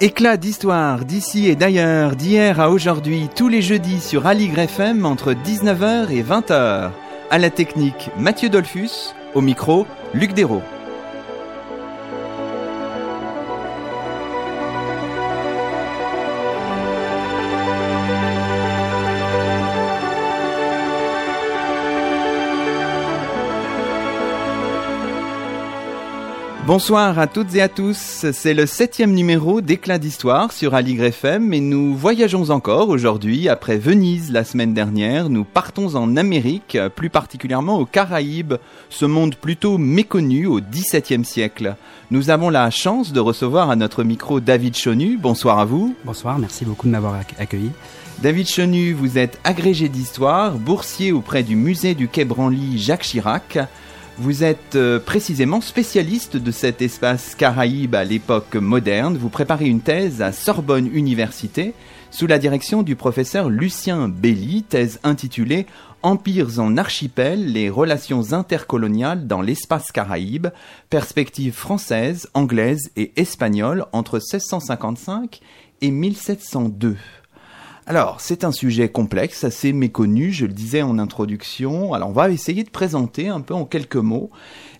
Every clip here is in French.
Éclat d'histoire d'ici et d'ailleurs, d'hier à aujourd'hui, tous les jeudis sur Aligre FM entre 19h et 20h. À la technique, Mathieu Dolphus, au micro, Luc Dérault. Bonsoir à toutes et à tous, c'est le septième numéro d'Éclat d'Histoire sur Aligre FM et nous voyageons encore aujourd'hui après Venise la semaine dernière. Nous partons en Amérique, plus particulièrement aux Caraïbes, ce monde plutôt méconnu au XVIIe siècle. Nous avons la chance de recevoir à notre micro David Chonu. Bonsoir à vous. Bonsoir, merci beaucoup de m'avoir accueilli. David Chenu, vous êtes agrégé d'histoire, boursier auprès du musée du Quai Branly Jacques Chirac. Vous êtes euh, précisément spécialiste de cet espace caraïbe à l'époque moderne. Vous préparez une thèse à Sorbonne Université sous la direction du professeur Lucien Belli, thèse intitulée Empires en archipel, les relations intercoloniales dans l'espace caraïbe, perspective française, anglaise et espagnole entre 1655 et 1702. Alors, c'est un sujet complexe, assez méconnu, je le disais en introduction. Alors, on va essayer de présenter un peu en quelques mots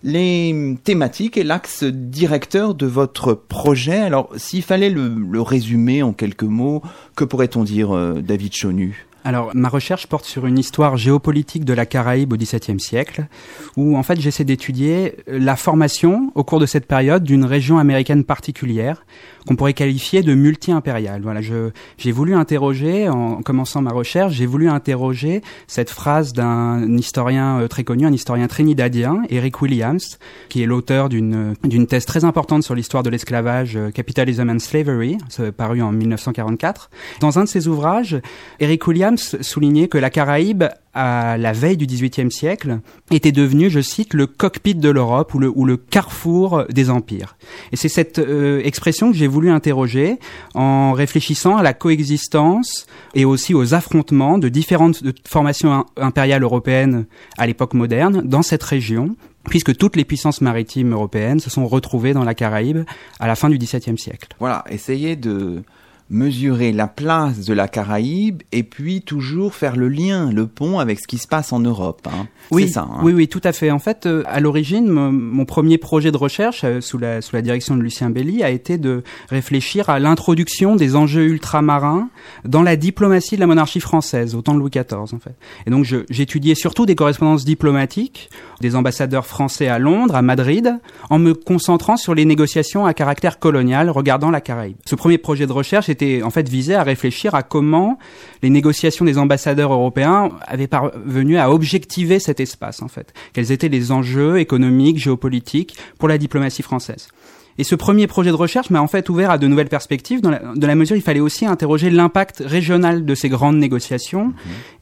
les thématiques et l'axe directeur de votre projet. Alors, s'il fallait le, résumer en quelques mots, que pourrait-on dire, euh, David Chonu alors, ma recherche porte sur une histoire géopolitique de la Caraïbe au XVIIe siècle, où en fait j'essaie d'étudier la formation au cours de cette période d'une région américaine particulière, qu'on pourrait qualifier de multi-impériale. Voilà, j'ai voulu interroger, en commençant ma recherche, j'ai voulu interroger cette phrase d'un historien euh, très connu, un historien trinidadien, Eric Williams, qui est l'auteur d'une, d'une thèse très importante sur l'histoire de l'esclavage, euh, Capitalism and Slavery, paru en 1944. Dans un de ses ouvrages, Eric Williams soulignait que la Caraïbe à la veille du XVIIIe siècle, était devenu, je cite, le cockpit de l'Europe ou le, ou le carrefour des empires. Et c'est cette euh, expression que j'ai voulu interroger en réfléchissant à la coexistence et aussi aux affrontements de différentes formations impériales européennes à l'époque moderne dans cette région, puisque toutes les puissances maritimes européennes se sont retrouvées dans la Caraïbe à la fin du XVIIe siècle. Voilà, essayez de mesurer la place de la Caraïbe et puis toujours faire le lien, le pont avec ce qui se passe en Europe. Hein. Oui, ça, hein. oui, oui, tout à fait. En fait, euh, à l'origine, mon premier projet de recherche euh, sous la sous la direction de Lucien Belli a été de réfléchir à l'introduction des enjeux ultramarins dans la diplomatie de la monarchie française au temps de Louis XIV, en fait. Et donc, j'étudiais surtout des correspondances diplomatiques des ambassadeurs français à Londres, à Madrid, en me concentrant sur les négociations à caractère colonial regardant la Caraïbe. Ce premier projet de recherche était en fait visé à réfléchir à comment les négociations des ambassadeurs européens avaient parvenu à objectiver cet espace en fait. Quels étaient les enjeux économiques, géopolitiques pour la diplomatie française. Et ce premier projet de recherche m'a en fait ouvert à de nouvelles perspectives, dans la, mesure il fallait aussi interroger l'impact régional de ces grandes négociations mhm.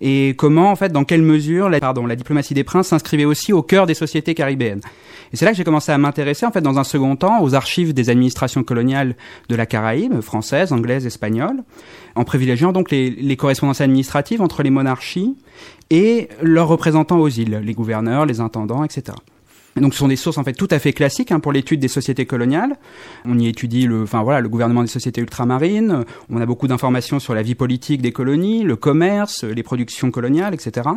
et comment, en fait, dans quelle mesure, la, pardon, la diplomatie des princes s'inscrivait aussi au cœur des sociétés caribéennes. Et c'est là que j'ai commencé à m'intéresser, en fait, dans un second temps, aux archives des administrations coloniales de la Caraïbe, française, anglaise, espagnole, en privilégiant donc les, les correspondances administratives entre les monarchies et leurs représentants aux îles, les gouverneurs, les intendants, etc. Donc ce sont des sources en fait tout à fait classiques hein, pour l'étude des sociétés coloniales. On y étudie le, enfin voilà, le gouvernement des sociétés ultramarines. On a beaucoup d'informations sur la vie politique des colonies, le commerce, les productions coloniales, etc.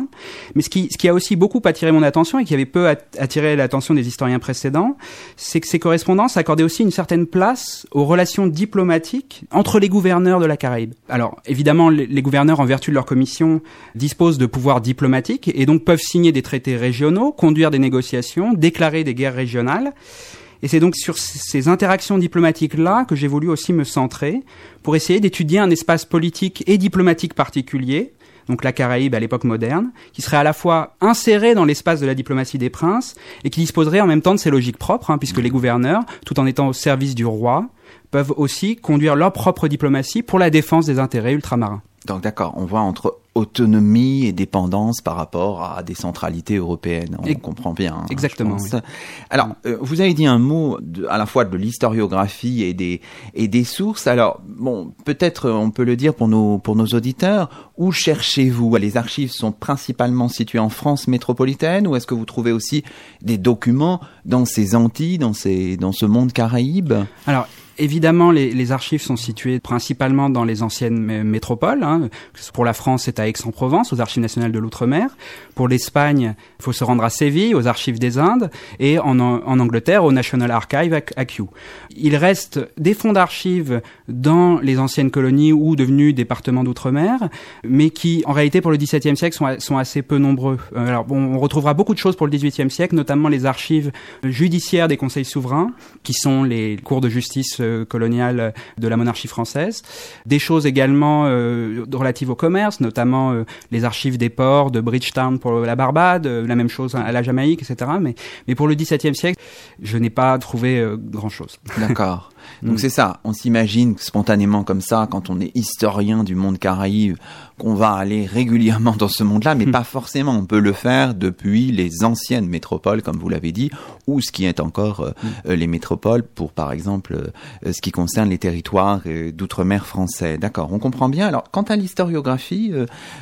Mais ce qui, ce qui a aussi beaucoup attiré mon attention et qui avait peu attiré l'attention des historiens précédents, c'est que ces correspondances accordaient aussi une certaine place aux relations diplomatiques entre les gouverneurs de la Caraïbe. Alors évidemment, les, les gouverneurs, en vertu de leur commission, disposent de pouvoirs diplomatiques et donc peuvent signer des traités régionaux, conduire des négociations, déclarer des guerres régionales. Et c'est donc sur ces interactions diplomatiques-là que j'ai voulu aussi me centrer pour essayer d'étudier un espace politique et diplomatique particulier, donc la Caraïbe à l'époque moderne, qui serait à la fois inséré dans l'espace de la diplomatie des princes et qui disposerait en même temps de ses logiques propres, hein, puisque les gouverneurs, tout en étant au service du roi, peuvent aussi conduire leur propre diplomatie pour la défense des intérêts ultramarins. Donc d'accord, on voit entre autonomie et dépendance par rapport à des centralités européennes. On comprend bien. Hein, Exactement. Alors, euh, vous avez dit un mot de, à la fois de l'historiographie et des et des sources. Alors, bon, peut-être on peut le dire pour nos pour nos auditeurs. Où cherchez-vous? Les archives sont principalement situées en France métropolitaine, ou est-ce que vous trouvez aussi des documents dans ces Antilles, dans ces dans ce monde Caraïbe? Alors évidemment, les, archives sont situées principalement dans les anciennes métropoles. Hein. Pour la France, c'est à Aix-en-Provence, aux Archives nationales de l'outre-mer. Pour l'Espagne, il faut se rendre à Séville, aux Archives des Indes, et en, Angleterre, au National Archive à, Kew. Il reste des fonds d'archives dans les anciennes colonies ou devenus départements d'outre-mer, mais qui, en réalité, pour le XVIIe siècle, sont, sont, assez peu nombreux. Euh, alors, on retrouvera beaucoup de choses pour le XVIIIe siècle, notamment les archives judiciaires des conseils souverains, qui sont les cours de justice euh, coloniale de la monarchie française. Des choses également euh, relatives au commerce, notamment euh, les archives des ports de Bridgetown pour la Barbade, la même chose à la Jamaïque, etc. Mais, mais pour le XVIIe siècle, je n'ai pas trouvé grand-chose. D'accord. Donc mm. c'est ça, on s'imagine spontanément comme ça, quand on est historien du monde caraïbe, qu'on va aller régulièrement dans ce monde-là, mais mm. pas forcément. On peut le faire depuis les anciennes métropoles, comme vous l'avez dit, ou ce qui est encore euh, mm. euh, les métropoles pour, par exemple, euh, ce qui concerne les territoires d'outre-mer français. D'accord, on comprend bien. Alors, quant à l'historiographie,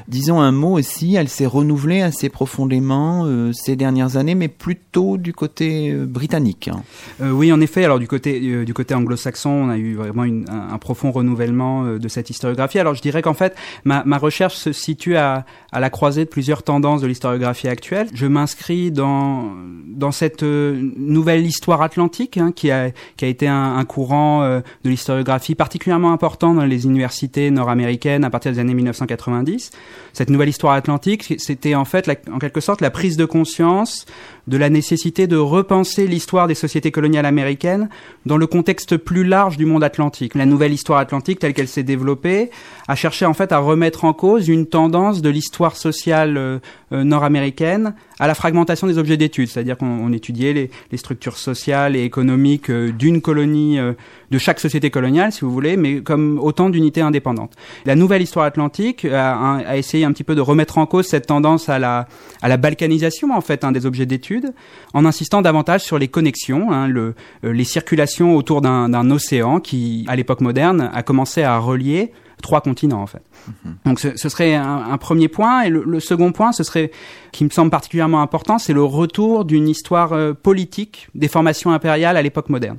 disons un mot aussi, elle s'est renouvelée assez profondément ces dernières années, mais plutôt du côté britannique. Hein. oui, en effet. Alors du côté du côté anglo-saxon, on a eu vraiment un, profond renouvellement de cette historiographie. Alors je dirais qu'en fait, ma, ma recherche se situe à, la croisée de plusieurs tendances de l'historiographie actuelle. Je m'inscris dans cette euh, nouvelle histoire atlantique hein, qui a été un, un courant euh, de l'historiographie particulièrement important dans les universités nord-américaines à partir des années 1990. Cette nouvelle histoire atlantique, c'était en fait en quelque sorte la prise de conscience de la nécessité de repenser l'histoire des sociétés coloniales américaines dans le contexte plus large du monde atlantique. La nouvelle histoire atlantique telle qu'elle s'est développée a cherché en fait à remettre en cause une tendance de l'histoire sociale euh, euh, nord-américaine à la fragmentation des objets d'étude, c'est-à-dire qu'on étudiait les, les, structures sociales et économiques euh, d'une colonie, de chaque société coloniale, si vous voulez, mais comme autant d'unités indépendantes. La nouvelle histoire atlantique a, essayé un petit peu de remettre en cause cette tendance à la, à la balkanisation en fait hein, des objets d'étude, en insistant davantage sur les connexions, hein, le, les circulations autour d'un océan qui, à l'époque moderne, a commencé à relier trois continents en fait. Mhm. Donc ce, ce serait un, un, premier point et le, le, second point, ce serait qui me semble particulièrement important, c'est le retour d'une histoire euh, politique des formations impériales à l'époque moderne,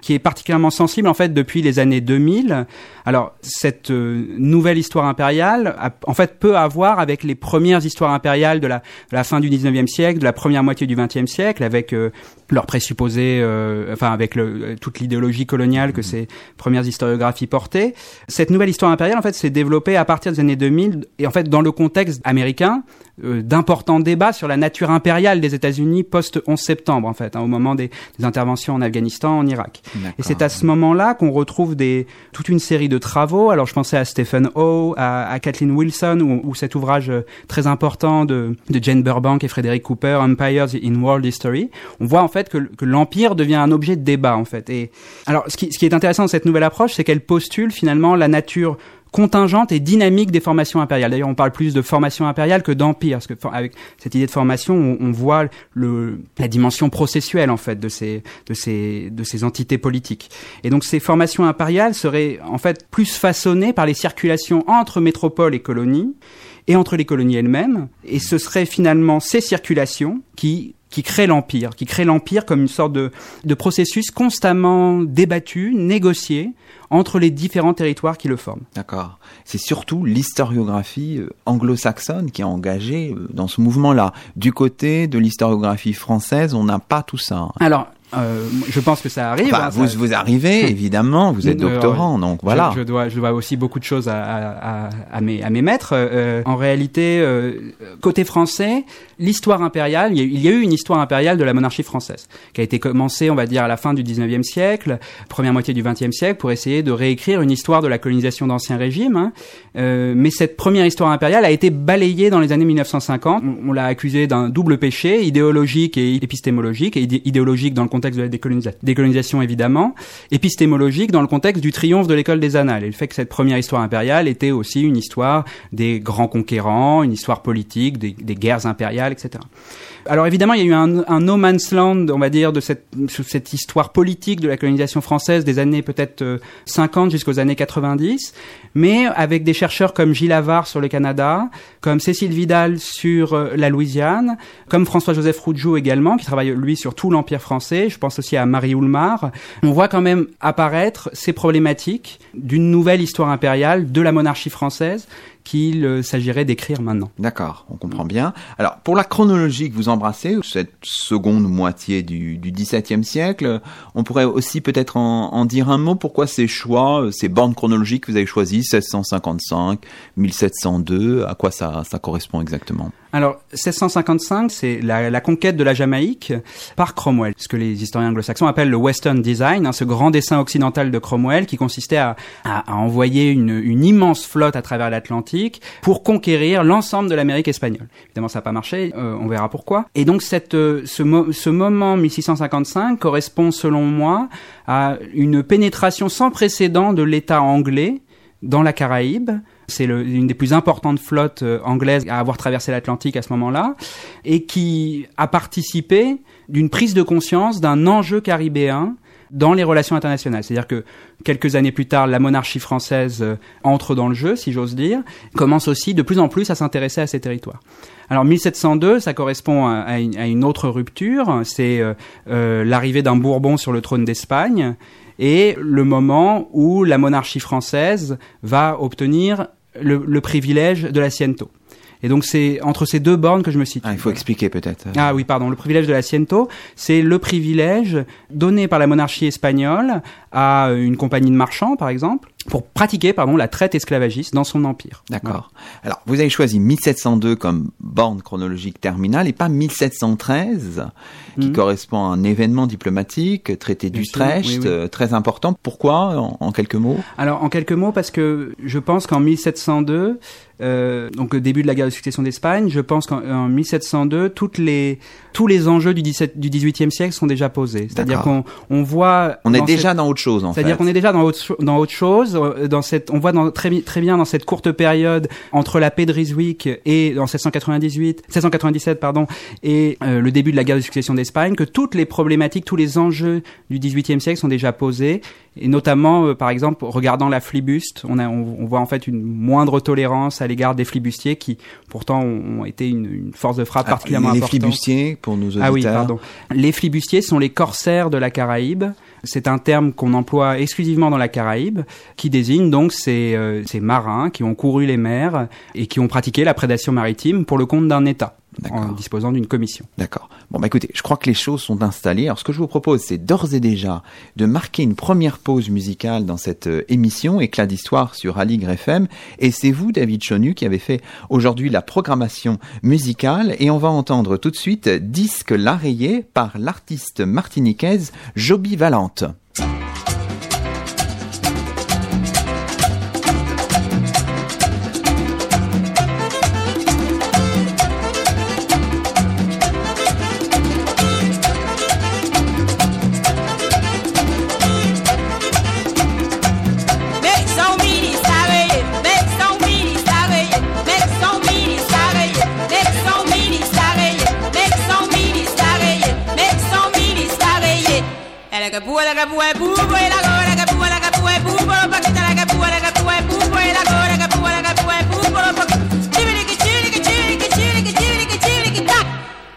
qui est particulièrement sensible en fait depuis les années 2000. Alors cette euh, nouvelle histoire impériale, a, en fait, peut avoir avec les premières histoires impériales de la, de la, fin du 19e siècle, de la première moitié du 20e siècle, avec euh, leurs présupposés, enfin avec le, toute l'idéologie coloniale que mhm. ces premières historiographies portaient. Cette nouvelle histoire impériale, en fait, s'est développée à partir des années 2000 et en fait dans le contexte américain euh, d'importants débats sur la nature impériale des États-Unis post 11 septembre en fait, hein, au moment des, des, interventions en Afghanistan, en Irak. Et c'est à ce moment-là qu'on retrouve des toute une série de travaux. Alors je pensais à Stephen O, à, à Kathleen Wilson, ou, ou, cet ouvrage euh, très important de, de Jane Burbank et Frédéric Cooper, Empires in World History. On voit en fait que, que l'empire devient un objet de débat en fait. Et alors ce qui, ce qui est intéressant dans cette nouvelle approche, c'est qu'elle postule finalement la nature contingente et dynamique des formations impériales. D'ailleurs, on parle plus de formation impériale que d'empire, parce que avec cette idée de formation, on, on, voit le, la dimension processuelle en fait de ces de ces de ces entités politiques. Et donc, ces formations impériales seraient en fait plus façonnées par les circulations entre métropole et colonies et entre les colonies elles-mêmes. Et ce seraient finalement ces circulations qui qui créent l'empire, qui créent l'empire comme une sorte de, de processus constamment débattu, négocié, entre les différents territoires qui le forment. D'accord. C'est surtout l'historiographie euh, anglo-saxonne qui est engagée euh, dans ce mouvement-là. Du côté de l'historiographie française, on n'a pas tout ça. Alors, euh, je pense que ça arrive. Hein, vous, ça... vous arrivez, évidemment, vous êtes doctorant, donc voilà. Je, je, dois, je dois aussi beaucoup de choses à, à, à mes, à mes maîtres. Euh, en réalité, euh, côté français, l'histoire impériale, il y, a, il y, a, eu une histoire impériale de la monarchie française, qui a été commencée, on va dire, à la fin du 19e siècle, première moitié du 20e siècle, pour essayer de réécrire une histoire de la colonisation d'ancien régime. Hein. Euh, mais cette première histoire impériale a été balayée dans les années 1950. On, on l'a accusée d'un double péché, idéologique et épistémologique, et idéologique dans le contexte contexte de la décolonisa décolonisation évidemment, épistémologique dans le contexte du triomphe de l'école des annales et le fait que cette première histoire impériale était aussi une histoire des grands conquérants, une histoire politique, des guerres impériales, etc. Alors évidemment, il y a eu un, un no man's land, on va dire, de cette, cette histoire politique de la colonisation française des années peut-être 50 jusqu'aux années 90, mais avec des chercheurs comme Gilles Havard sur le Canada, comme Cécile Vidal sur la Louisiane, comme François-Joseph Rougeau également, qui travaille lui sur tout l'Empire français. Je pense aussi à Marie Oulmar. On voit quand même apparaître ces problématiques d'une nouvelle histoire impériale de la monarchie française qu'il euh, s'agirait d'écrire maintenant. D'accord, on comprend bien. Alors, pour la chronologie que vous embrassez, cette seconde moitié du, XVIIe siècle, on pourrait aussi peut-être en, dire un mot. Pourquoi ces choix, ces bornes chronologiques que vous avez choisies, 1655, 1702, à quoi ça correspond exactement? Alors, 1655, c'est la, conquête de la Jamaïque par Cromwell, ce que les historiens anglo-saxons appellent le Western Design, hein, ce grand dessin occidental de Cromwell qui consistait à, envoyer une, immense flotte à travers l'Atlantique pour conquérir l'ensemble de l'Amérique espagnole. Évidemment, ça n'a pas marché, euh, on verra pourquoi. Et donc, cette, euh, ce, ce moment 1655 correspond, selon moi, à une pénétration sans précédent de l'État anglais dans la Caraïbe, c'est une des plus importantes flottes euh, anglaises à avoir traversé l'Atlantique à ce moment-là, et qui a participé d'une prise de conscience d'un enjeu caribéen dans les relations internationales. C'est-à-dire que quelques années plus tard, la monarchie française euh, entre dans le jeu, si j'ose dire, commence aussi de plus en plus à s'intéresser à ces territoires. Alors 1702, ça correspond à, une, autre rupture, c'est euh, l'arrivée d'un Bourbon sur le trône d'Espagne et le moment où la monarchie française va obtenir le, le privilège de l'assiento. Et donc c'est entre ces deux bornes que je me situe. Ah, il faut expliquer peut-être. Ah oui, pardon. Le privilège de l'assiento, c'est le privilège donné par la monarchie espagnole à une compagnie de marchands, par exemple, pour pratiquer pardon la traite esclavagiste dans son empire. D'accord. Voilà. Alors vous avez choisi 1702 comme borne chronologique terminale et pas 1713 qui mmh. correspond à un événement diplomatique, traité d'Utrecht, oui, oui. euh, très important. Pourquoi en, en, quelques mots? Alors en quelques mots parce que je pense qu'en 1702 euh, donc au début de la guerre de succession d'Espagne, je pense qu'en 1702 toutes les tous les enjeux du 17 du 18e siècle sont déjà posés. C'est-à-dire qu'on on voit on est déjà cette... dans autre chose en fait. C'est-à-dire qu'on est déjà dans autre dans autre chose euh, dans cette on voit dans, très très bien dans cette courte période entre la paix de Ryswick et en 1798 1797 pardon et euh, le début de la guerre de succession d'Espagne que toutes les problématiques tous les enjeux du 18e siècle sont déjà posés et notamment euh, par exemple regardant la flibuste on a on, on, voit en fait une moindre tolérance à l'égard des flibustiers qui pourtant ont, été une, une, force de frappe ah, particulièrement les importante. Les flibustiers pour nos auditeurs. Ah oui, pardon. Les flibustiers sont les corsaires de la Caraïbe. C'est un terme qu'on emploie exclusivement dans la Caraïbe, qui désigne donc ces, euh, ces marins qui ont couru les mers et qui ont pratiqué la prédation maritime pour le compte d'un État en disposant d'une commission. D'accord. Bon, bah écoutez, je crois que les choses sont installées. Alors, ce que je vous propose, c'est d'ores et déjà de marquer une première pause musicale dans cette euh, émission, Éclat d'histoire sur Aligre FM. Et c'est vous, David Chonu, qui avez fait aujourd'hui la programmation musicale. Et on va entendre tout de suite Disque l'arrayé par l'artiste martiniquaise Joby Valente.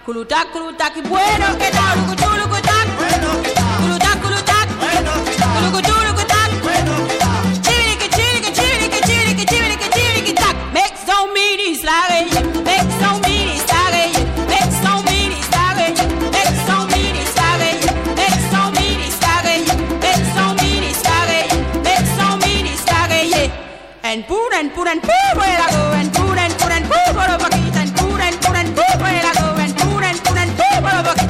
Kulutak, kulutak, bueno, que tal, kulutak. and put and poo for la go put and put for the bucket and put and put and poo for la go and and put and poo for the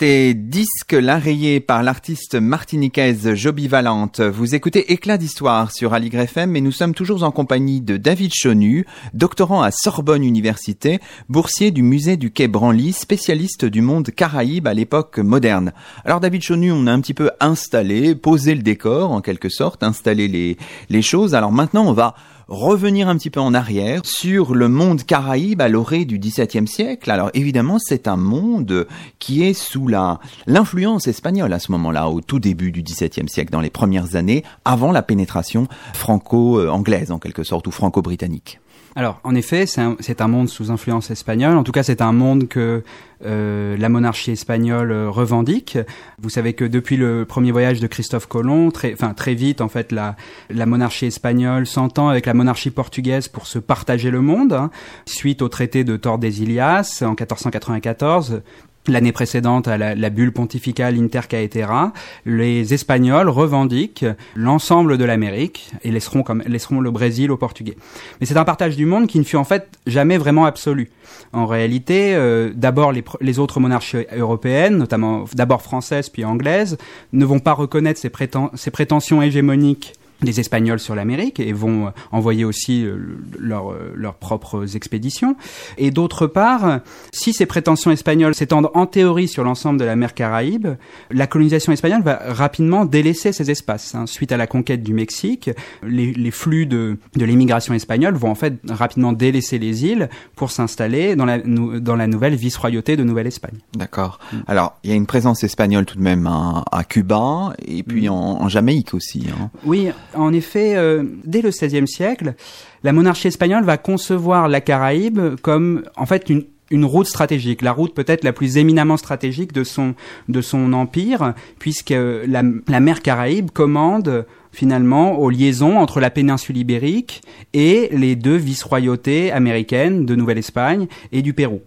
C'était disque l'un rayé par l'artiste martiniquaise Joby Valente. Vous écoutez Éclat d'histoire sur Aligre FM et nous sommes toujours en compagnie de David Chonu, doctorant à Sorbonne Université, boursier du musée du Quai Branly, spécialiste du monde caraïbe à l'époque moderne. Alors David Chonu, on a un petit peu installé, posé le décor en quelque sorte, installé les choses. Alors maintenant on va revenir un petit peu en arrière sur le monde caraïbe à l'orée du XVIIe siècle. Alors évidemment, c'est un monde qui est sous la l'influence espagnole à ce moment-là, au tout début du XVIIe siècle, dans les premières années, avant la pénétration franco-anglaise en quelque sorte ou franco-britannique. Alors, en effet, c'est un, monde sous influence espagnole. En tout cas, c'est un monde que euh, la monarchie espagnole euh, revendique. Vous savez que depuis le premier voyage de Christophe Colomb, très, très vite, en fait, la, la monarchie espagnole s'entend avec la monarchie portugaise pour se partager le monde. hein. Suite au traité de Tordesillas en 1494, L'année précédente à la, bulle pontificale Inter Caetera, les Espagnols revendiquent l'ensemble de l'Amérique et laisseront, laisseront le Brésil aux Portugais. Mais c'est un partage du monde qui ne fut en fait jamais vraiment absolu. En réalité, euh, d'abord les, autres monarchies européennes, notamment d'abord françaises puis anglaises, ne vont pas reconnaître ces prétentions hégémoniques des Espagnols sur l'Amérique et vont euh, envoyer aussi euh, leur, euh, leurs propres expéditions. Et d'autre part, si ces prétentions espagnoles s'étendent en théorie sur l'ensemble de la mer Caraïbe, la colonisation espagnole va rapidement délaisser ces espaces. hein. Suite à la conquête du Mexique, les, les flux de, de l'immigration espagnole vont en fait rapidement délaisser les îles pour s'installer dans la, dans la nouvelle vice-royauté de Nouvelle-Espagne. D'accord. Alors, il y a une présence espagnole tout de même à, à Cuba et puis en, en Jamaïque aussi. hein. Oui, en effet, euh, dès le XVIe siècle, la monarchie espagnole va concevoir la Caraïbe comme, en fait, une route stratégique, la route peut-être la plus éminemment stratégique de son empire, puisque la, la mer Caraïbe commande finalement aux liaisons entre la péninsule ibérique et les deux vice-royautés américaines de Nouvelle-Espagne et du Pérou.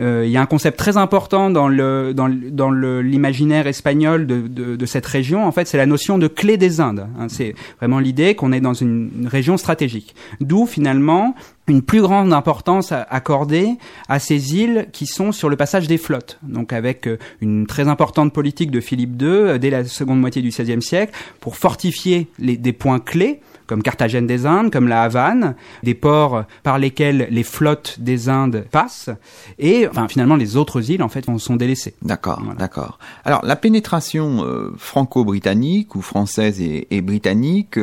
Euh, il y a un concept très important dans le dans, dans l'imaginaire espagnol de, de, de cette région. En fait, c'est la notion de clé des Indes. hein. C'est vraiment l'idée qu'on est dans une, une région stratégique. D'où finalement une plus grande importance accordée à ces îles qui sont sur le passage des flottes. Donc avec euh, une très importante politique de Philippe II euh, dès la seconde moitié du XVIe siècle pour fortifier les, des points clés comme Carthagène des Indes, comme la Havane, des ports par lesquels les flottes des Indes passent, et enfin, finalement les autres îles en fait sont délaissées. D'accord, Voilà. d'accord. Alors, la pénétration euh, franco-britannique ou française et, et britannique,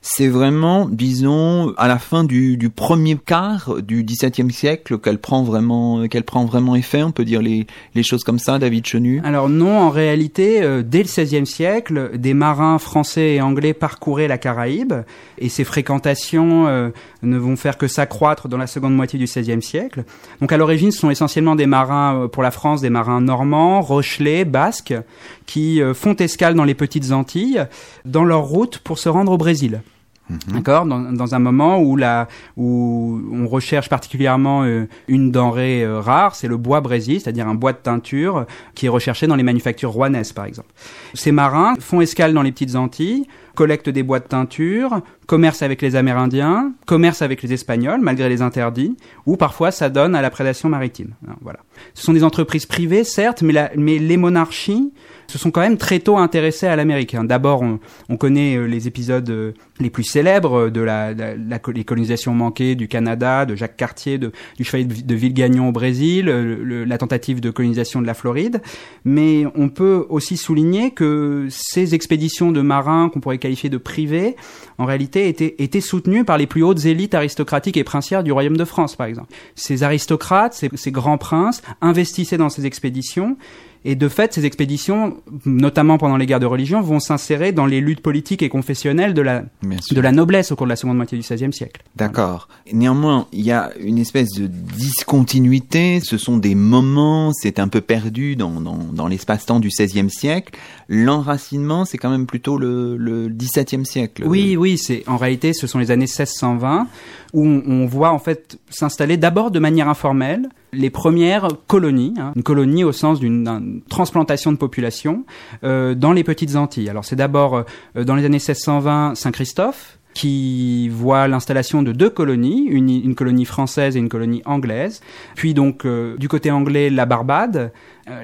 c'est vraiment, disons, à la fin du, du premier quart du XVIIe siècle qu'elle prend vraiment, qu'elle prend vraiment effet. On peut dire les, les choses comme ça, David Chenu? Alors non, en réalité, euh, dès le XVIe siècle, des marins français et anglais parcouraient la Caraïbe, et ces fréquentations euh, ne vont faire que s'accroître dans la seconde moitié du XVIe siècle. Donc à l'origine, ce sont essentiellement des marins, euh, pour la France, des marins normands, rochelais, basques, qui euh, font escale dans les petites Antilles, dans leur route pour se rendre au Brésil. D'accord, dans, dans un moment où la où on recherche particulièrement euh, une denrée euh, rare, c'est le bois brésil, c'est-à-dire un bois de teinture euh, qui est recherché dans les manufactures rouennaises, par exemple. Ces marins font escale dans les petites Antilles, collectent des bois de teinture, commercent avec les Amérindiens, commercent avec les Espagnols malgré les interdits, ou parfois ça donne à la prédation maritime. Alors, Voilà. Ce sont des entreprises privées, certes, mais, la- mais les monarchies se sont quand même très tôt intéressés à l'Amérique. hein. D'abord, on, on connaît euh, les épisodes euh, les plus célèbres de la, la, la du Canada, de Jacques Cartier, de, du chevalier de, Villegagnon au Brésil, euh, la tentative de colonisation de la Floride. Mais on peut aussi souligner que ces expéditions de marins qu'on pourrait qualifier de privées, en réalité, étaient, soutenues par les plus hautes élites aristocratiques et princières du royaume de France, par exemple. Ces aristocrates, ces grands princes, investissaient dans ces expéditions Et de fait, ces expéditions, notamment pendant les guerres de religion, vont s'insérer dans les luttes politiques et confessionnelles de la, de noblesse au cours de la seconde moitié du XVIe siècle. D'accord. Néanmoins, il y a une espèce de discontinuité. Ce sont des moments, c'est un peu perdu dans, dans, dans l'espace-temps du XVIe siècle. L'enracinement, c'est quand même plutôt le, le XVIIe siècle. Oui, oui, c'est en réalité, ce sont les années 1620 où on, on voit en fait s'installer d'abord de manière informelle les premières colonies, hein, une colonie au sens d'une transplantation de population euh, dans les petites Antilles. Alors c'est d'abord euh, dans les années 1620 Saint-Christophe qui voit l'installation de deux colonies, une, colonie française et une colonie anglaise. Puis donc euh, du côté anglais la Barbade,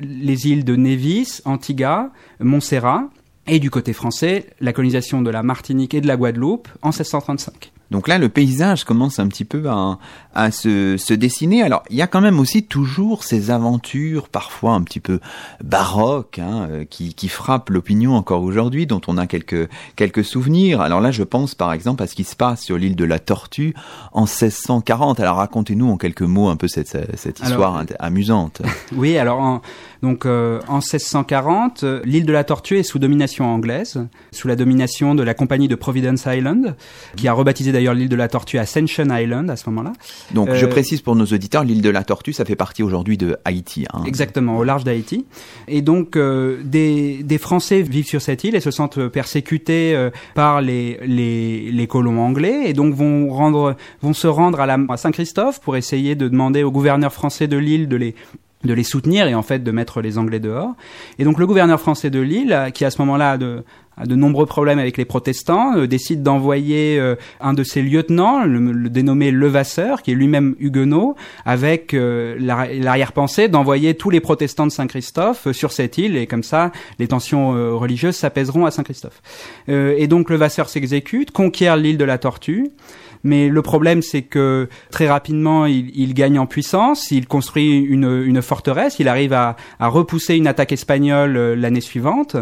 les îles de Nevis, Antigua, Montserrat. Et du côté français, la colonisation de la Martinique et de la Guadeloupe en 1635. Donc là, le paysage commence un petit peu à, à se, se dessiner. Alors, il y a quand même aussi toujours ces aventures, parfois un petit peu baroques, hein, euh, qui, qui frappent l'opinion encore aujourd'hui, dont on a quelques, quelques souvenirs. Alors là, je pense par exemple à ce qui se passe sur l'île de la Tortue en 1640. Alors racontez-nous en quelques mots un peu cette, cette histoire amusante. Oui, alors en, donc euh, en 1640, euh, l'île de la Tortue est sous domination anglaise, sous la domination de la compagnie de Providence Island, qui a rebaptisé d'ailleurs l'île de la Tortue Ascension Island à ce moment-là. Donc Euh, je précise pour nos auditeurs, l'île de la Tortue, ça fait partie aujourd'hui de Haïti. Hein. Exactement, au large d'Haïti. Et donc, euh, des, des Français vivent sur cette île et se sentent euh, persécutés euh, par les, les, les colons anglais et donc vont, rendre, vont se rendre à, la, à Saint-Christophe pour essayer de demander au gouverneur français de l'île de les de les soutenir et en fait de mettre les Anglais dehors. Et donc le gouverneur français de l'île, euh, qui à ce moment-là de, a de nombreux problèmes avec les protestants, euh, décide d'envoyer euh, un de ses lieutenants, le, le dénommé Levasseur, qui est lui-même huguenot, avec euh, l'arri- l'arrière-pensée d'envoyer tous les protestants de Saint-Christophe sur cette île, et comme ça, les tensions religieuses s'apaiseront à Saint-Christophe. Et donc Levasseur s'exécute, conquiert l'île de la Tortue, mais le problème, c'est que très rapidement, il, gagne en puissance, il construit une, forteresse, il arrive à, repousser une attaque espagnole l'année suivante.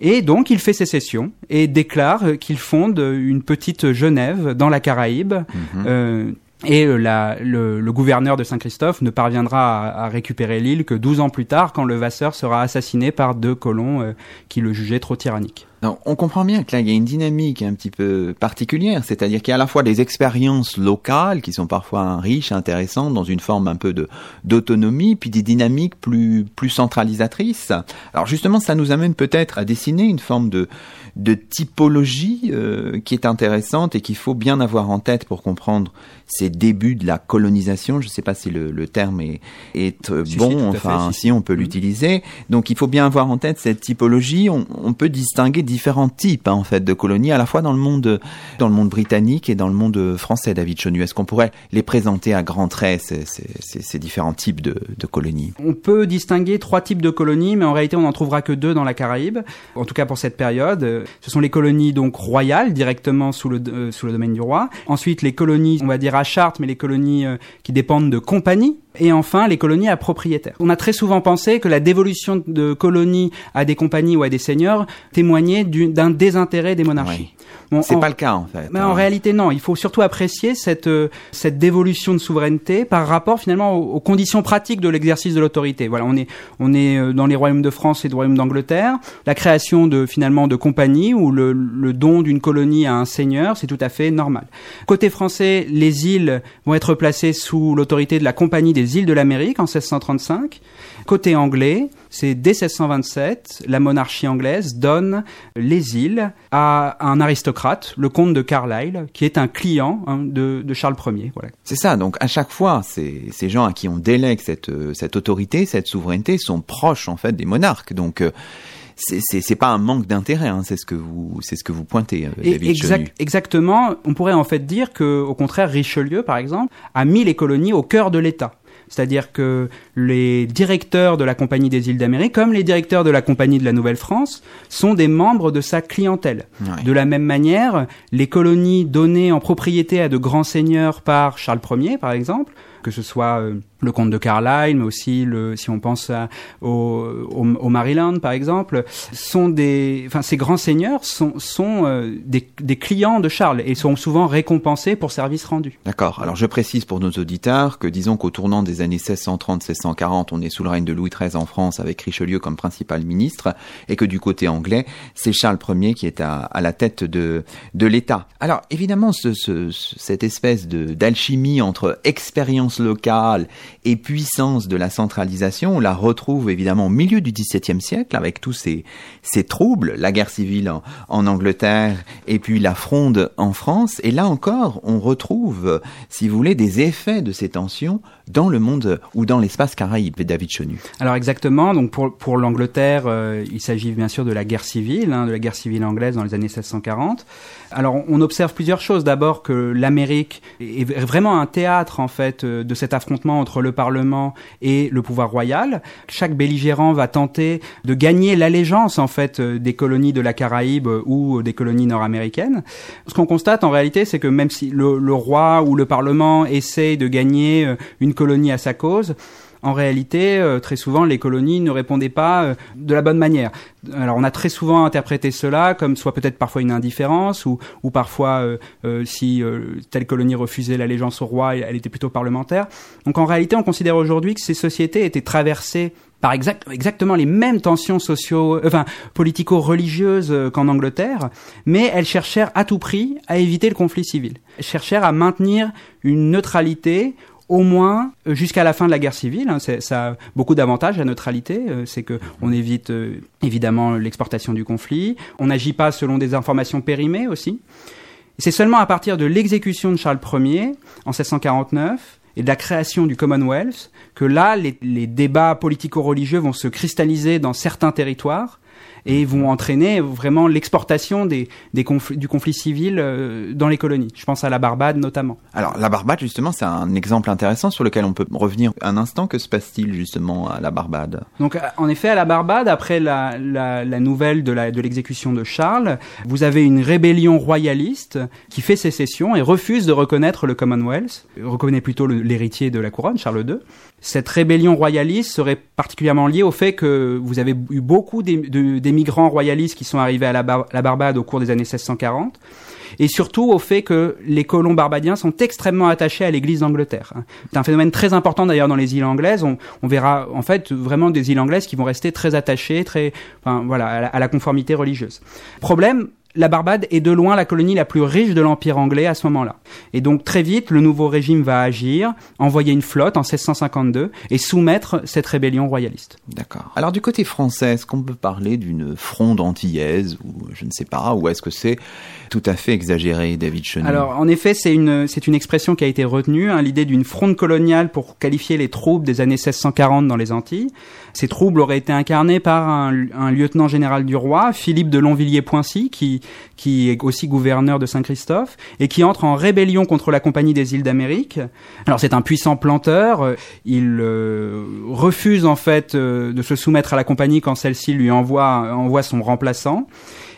Et donc, il fait sécession et déclare qu'il fonde une petite Genève dans la Caraïbe. Mhm. Euh, et euh, le, gouverneur de Saint-Christophe ne parviendra à, récupérer l'île que 12 ans plus tard, quand le Vasseur sera assassiné par deux colons euh, qui le jugeaient trop tyrannique. On comprend bien que là, il y a une dynamique un petit peu particulière, c'est-à-dire qu'il y a à la fois des expériences locales qui sont parfois riches, intéressantes, dans une forme un peu de d'autonomie, puis des dynamiques plus plus centralisatrices. Alors justement, ça nous amène peut-être à dessiner une forme de de typologie euh, qui est intéressante et qu'il faut bien avoir en tête pour comprendre ces débuts de la colonisation. Je ne sais pas si le, le terme est, est euh, Si, bon, enfin fait, si. si on peut l'utiliser. Donc il faut bien avoir en tête cette typologie. On, on peut distinguer différents types hein, en fait de colonies, à la fois dans le monde dans le monde britannique et dans le monde français. David Chonu, est-ce qu'on pourrait les présenter à grands traits ces, ces, ces, ces différents types de, de colonies? On peut distinguer trois types de colonies, mais en réalité, on n'en trouvera que deux dans la Caraïbe. En tout cas, pour cette période, Ce sont les colonies donc royales, directement sous le euh, sous le domaine du roi. Ensuite, les colonies, on va dire à charte, mais les colonies euh, qui dépendent de compagnies. Et enfin, les colonies à propriétaires. On a très souvent pensé que la dévolution de colonies à des compagnies ou à des seigneurs témoignait du- d'un désintérêt des monarchies. Bon, C'est pas le cas en fait. mais hein. en réalité, non. Il faut surtout apprécier cette euh, cette dévolution de souveraineté par rapport finalement aux, aux conditions pratiques de l'exercice de l'autorité. Voilà, on est on est euh, dans les royaumes de France et de royaumes d'Angleterre. La création de finalement de compagnies ou le, le don d'une colonie à un seigneur, c'est tout à fait normal. Côté français, les îles vont être placées sous l'autorité de la Compagnie des îles de l'Amérique en 1635. Côté anglais, c'est dès 1627, la monarchie anglaise donne les îles à un aristocrate, le comte de Carlisle, qui est un client hein, de, de Charles Ier. Voilà. C'est ça. Donc à chaque fois, ces, ces gens à qui on délègue cette, euh, cette autorité, cette souveraineté, sont proches en fait des monarques. Donc euh, c'est- pas un manque d'intérêt. Hein, c'est ce que vous c'est ce que vous pointez, euh, David exact- exactement, on pourrait en fait dire que, au contraire, Richelieu, par exemple, a mis les colonies au cœur de l'État. C'est-à-dire que les directeurs de la Compagnie des îles d'Amérique, comme les directeurs de la Compagnie de la Nouvelle-France, sont des membres de sa clientèle. Ouais. De la même manière, les colonies données en propriété à de grands seigneurs par Charles Ier, par exemple, que ce soit euh, le comte de Carlisle, mais aussi le, si on pense au, Maryland par exemple, sont des, enfin ces grands seigneurs sont, euh, des, clients de Charles et sont souvent récompensés pour services rendus. D'accord. Alors je précise pour nos auditeurs que disons qu'au tournant des années 1630-1640, on est sous le règne de Louis XIII en France avec Richelieu comme principal ministre et que du côté anglais, c'est Charles Ier qui est à, la tête de, de l'État. Alors évidemment, ce, ce, cette espèce d'alchimie entre expérience locale et puissance de la centralisation, on la retrouve évidemment au milieu du XVIIe siècle avec tous ces, ces troubles, la guerre civile en, Angleterre et puis la fronde en France. Et là encore, on retrouve, si vous voulez, des effets de ces tensions dans le monde ou dans l'espace caraïbe, David Chenu. Alors exactement, donc pour, pour l'Angleterre, euh, il s'agit bien sûr de la guerre civile, hein, de la guerre civile anglaise dans les années 1640. Alors on observe plusieurs choses. D'abord que l'Amérique est vraiment un théâtre en fait euh, de cet affrontement entre le Parlement et le pouvoir royal. Chaque belligérant va tenter de gagner l'allégeance en fait euh, des colonies de la Caraïbe ou des colonies nord-américaines. Ce qu'on constate en réalité, c'est que même si le, le roi ou le Parlement essaye de gagner euh, une colonie à sa cause, en réalité, euh, très souvent, les colonies ne répondaient pas euh, de la bonne manière. Alors, on a très souvent interprété cela comme soit peut-être parfois une indifférence, ou, ou parfois, euh, euh, si euh, telle colonie refusait l'allégeance au roi, elle était plutôt parlementaire. Donc, en réalité, on considère aujourd'hui que ces sociétés étaient traversées par exact, exactement les mêmes tensions socio, euh, enfin politico-religieuses qu'en Angleterre, mais elles cherchèrent à tout prix à éviter le conflit civil. Elles cherchèrent à maintenir une neutralité au moins euh, jusqu'à la fin de la guerre civile. Hein, ça a beaucoup d'avantages la neutralité, euh, c'est que on évite euh, évidemment l'exportation du conflit, on n'agit pas selon des informations périmées aussi. C'est seulement à partir de l'exécution de Charles Ier en 1649 et de la création du Commonwealth que là, les débats politico-religieux vont se cristalliser dans certains territoires et vont entraîner vraiment l'exportation des, des conflits- du conflit civil euh, dans les colonies. Je pense à la Barbade notamment. Alors la Barbade, justement, c'est un exemple intéressant sur lequel on peut revenir un instant. Que se passe-t-il justement à la Barbade? Donc, en effet, à la Barbade, après la, la, la nouvelle de la- de l'exécution de, Charles, vous avez une rébellion royaliste qui fait sécession et refuse de reconnaître le Commonwealth, reconnaît plutôt l'héritier de la couronne, Charles II. Cette rébellion royaliste serait particulièrement liée au fait que vous avez eu beaucoup d'é- de- d'émigrants royalistes qui sont arrivés à la, Bar- la Barbade au cours des années 1640 et surtout au fait que les colons barbadiens sont extrêmement attachés à l'Église d'Angleterre. hein. C'est un phénomène très important d'ailleurs dans les îles anglaises. On, on verra en fait vraiment des îles anglaises qui vont rester très attachées, très, enfin, voilà, à la, à la conformité religieuse. Problème. La Barbade est de loin la colonie la plus riche de l'Empire anglais à ce moment-là. Et donc très vite, le nouveau régime va agir, envoyer une flotte en 1652 et soumettre cette rébellion royaliste. D'accord. Alors du côté français, est-ce qu'on peut parler d'une fronde antillaise ou je ne sais pas, ou est-ce que c'est tout à fait exagéré, David Chenu Alors, en effet, c'est une, c'est une expression qui a été retenue, hein, l'idée d'une fronde coloniale pour qualifier les troubles des années 1640 dans les Antilles. Ces troubles auraient été incarnés par un, lieutenant général du roi, Philippe de Longvilliers-Poincy, qui, qui est aussi gouverneur de Saint-Christophe, et qui entre en rébellion contre la Compagnie des îles d'Amérique. Alors, c'est un puissant planteur, il euh, refuse en fait euh, de se soumettre à la Compagnie quand celle-ci lui envoie son remplaçant.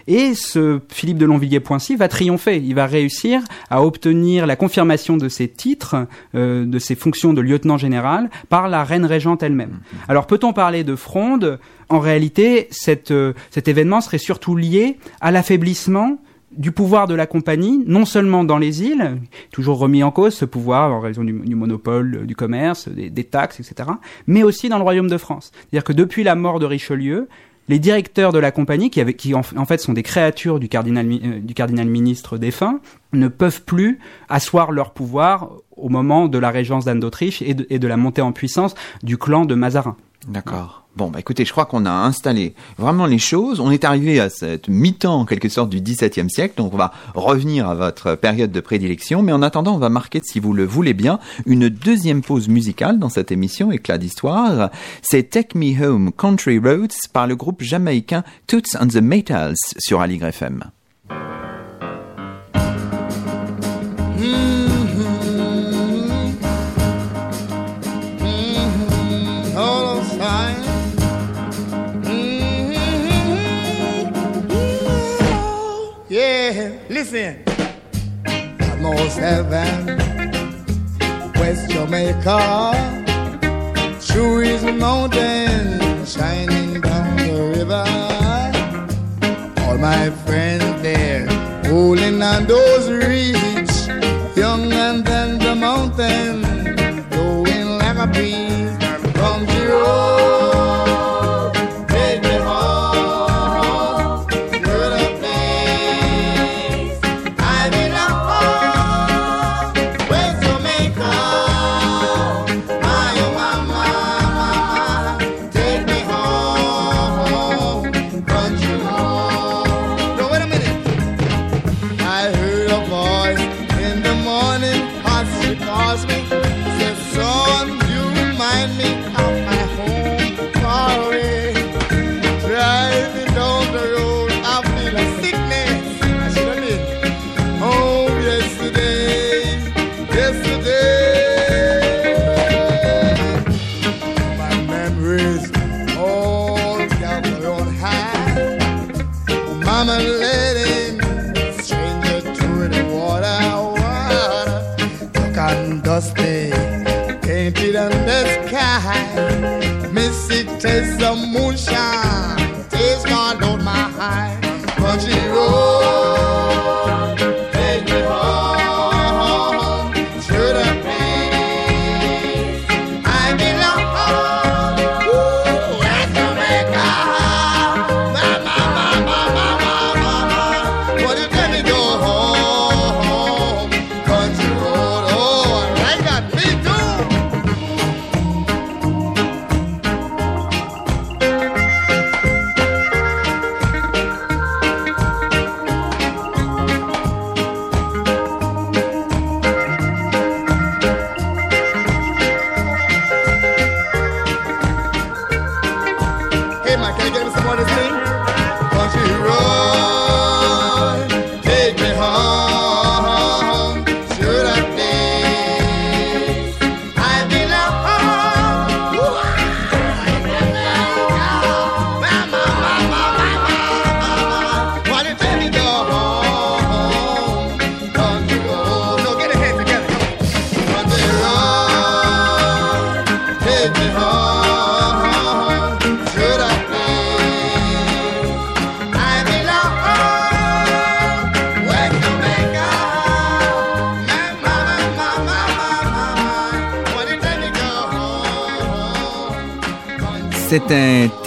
Et ce Philippe de Longvilliers-Poincy va triompher. Il va réussir à obtenir la confirmation de ses titres, euh, de ses fonctions de lieutenant général, par la reine régente elle-même. Alors peut-on parler de fronde? En réalité, cette, euh, cet événement serait surtout lié à l'affaiblissement du pouvoir de la compagnie, non seulement dans les îles, toujours remis en cause ce pouvoir en raison du, du monopole euh, du commerce, des, des taxes, etc., mais aussi dans le royaume de France. C'est-à-dire que depuis la mort de Richelieu, les directeurs de la compagnie, qui, en, fait sont des créatures du cardinal, euh, du cardinal ministre défunt, ne peuvent plus asseoir leur pouvoir au moment de la régence d'Anne d'Autriche et de, la montée en puissance du clan de Mazarin. D'accord. Bon, bah écoutez, je crois qu'on a installé vraiment les choses. On est arrivé à cette mi-temps, en quelque sorte, du XVIIe siècle. Donc, on va revenir à votre période de prédilection. Mais en attendant, on va marquer, si vous le voulez bien, une deuxième pause musicale dans cette émission Éclat d'Histoire. C'est Take Me Home Country Roads par le groupe jamaïcain Toots and the Maytals sur Aligre FM. Listen. I'm on. West Jamaica. Through his mountain, shining down the river. All my friends there, holding on those reeds, young and then the mountain, going like a bee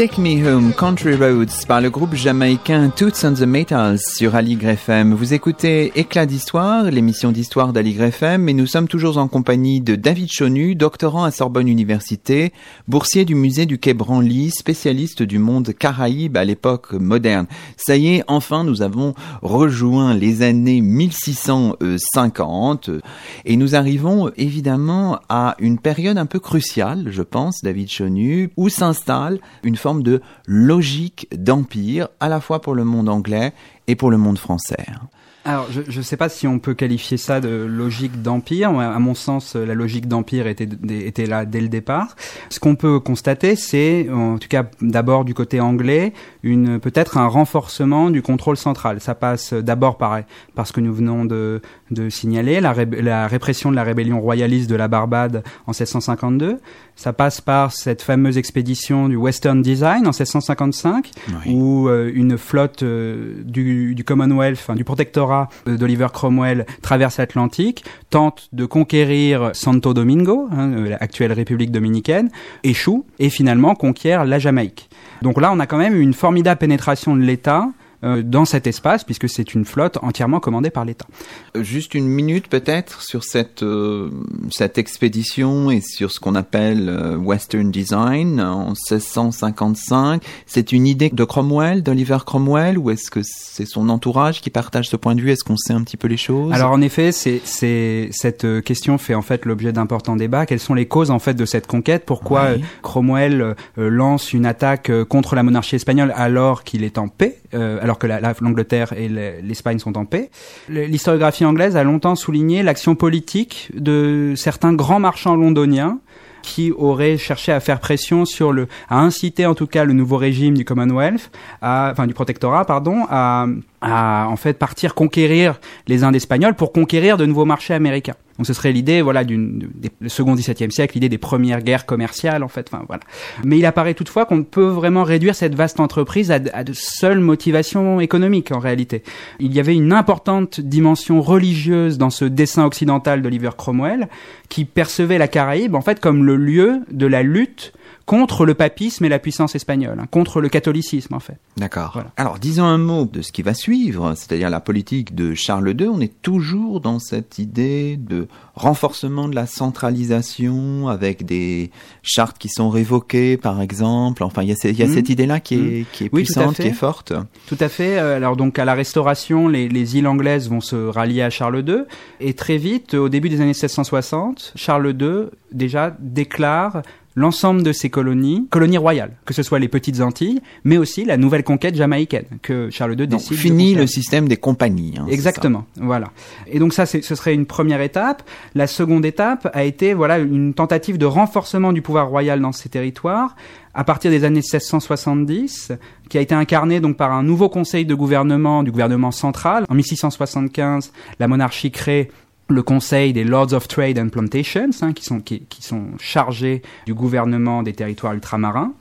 Take Me Home Country Roads par le groupe jamaïcain Toots and the Maytals sur Aligre FM. Vous écoutez Éclat d'Histoire, l'émission d'histoire d'Aligre FM, et nous sommes toujours en compagnie de David Chonu, doctorant à Sorbonne Université, boursier du musée du Quai Branly, spécialiste du monde caraïbe à l'époque moderne. Ça y est, enfin, nous avons rejoint les années 1650 et nous arrivons évidemment à une période un peu cruciale, je pense, David Chonu, où s'installe une forme de logique d'empire, à la fois pour le monde anglais et pour le monde français. Alors, je ne sais pas si on peut qualifier ça de logique d'empire. À mon sens, la logique d'empire était, était là dès le départ. Ce qu'on peut constater, c'est, en tout cas, d'abord du côté anglais, une peut-être un renforcement du contrôle central. Ça passe d'abord par par ce que nous venons de, de signaler, la, ré- la répression de la rébellion royaliste de la Barbade en 1652. Ça passe par cette fameuse expédition du Western Design en 1655, Oui. où euh, une flotte euh, du, du Commonwealth, enfin, du protectorat d'Oliver Cromwell traverse l'Atlantique, tente de conquérir Santo Domingo, hein, euh, l'actuelle République dominicaine, échoue et finalement conquiert la Jamaïque. Donc là, on a quand même une formidable pénétration de l'État dans cet espace, puisque c'est une flotte entièrement commandée par l'État. Euh, Juste une minute peut-être sur cette, euh, cette expédition et sur ce qu'on appelle euh, Western Design en 1655. C'est une idée de Cromwell, d'Oliver Cromwell, ou est-ce que c'est son entourage qui partage ce point de vue? Est-ce qu'on sait un petit peu les choses? Alors en effet, c'est, c'est, cette euh, question fait en fait l'objet d'importants débats. Quelles sont les causes en fait de cette conquête? Pourquoi Oui. euh, Cromwell euh, euh, lance une attaque euh, contre la monarchie espagnole alors qu'il est en paix, euh, alors que la- la- l'Angleterre et le- l'Espagne sont en paix L'historiographie anglaise a longtemps souligné l'action politique de certains grands marchands londoniens qui auraient cherché à faire pression sur le, à inciter en tout cas le nouveau régime du Commonwealth, à, enfin du protectorat, pardon, à, à en fait partir conquérir les Indes espagnoles pour conquérir de nouveaux marchés américains. Donc ce serait l'idée, voilà, d'une des- second XVIIe siècle, l'idée des premières guerres commerciales, en fait. Enfin voilà. Mais il apparaît toutefois qu'on peut vraiment réduire cette vaste entreprise à, de- à de seules motivations économiques en réalité. Il y avait une importante dimension religieuse dans ce dessin occidental d'Oliver Cromwell qui percevait la Caraïbe en fait comme le lieu de la lutte contre le papisme et la puissance espagnole, hein, contre le catholicisme en fait. D'accord. Voilà. Alors, disons un mot de ce qui va suivre, c'est-à-dire la politique de Charles II. On est toujours dans cette idée de renforcement de la centralisation avec des chartes qui sont révoquées, par exemple. Enfin, il y a, ce- il y a Mhm. cette idée-là qui est, qui est Oui, puissante, qui est forte. Tout à fait. Euh, Alors donc à la Restauration, les, les îles anglaises vont se rallier à Charles II et très vite, au début des années 1660, Charles II déjà déclare l'ensemble de ses colonies, colonies royales, que ce soit les petites Antilles, mais aussi la nouvelle conquête jamaïcaine que Charles II Donc, décide. de fini le système des compagnies. hein, Exactement, voilà. Et donc ça, ce serait une première étape. La seconde étape a été voilà une tentative de renforcement du pouvoir royal dans ces territoires à partir des années 1670, qui a été incarné donc par un nouveau conseil de gouvernement du gouvernement central. En 1675, la monarchie crée le conseil des Lords of Trade and Plantations, hein, qui, sont, qui, qui sont chargés du gouvernement des territoires ultramarins.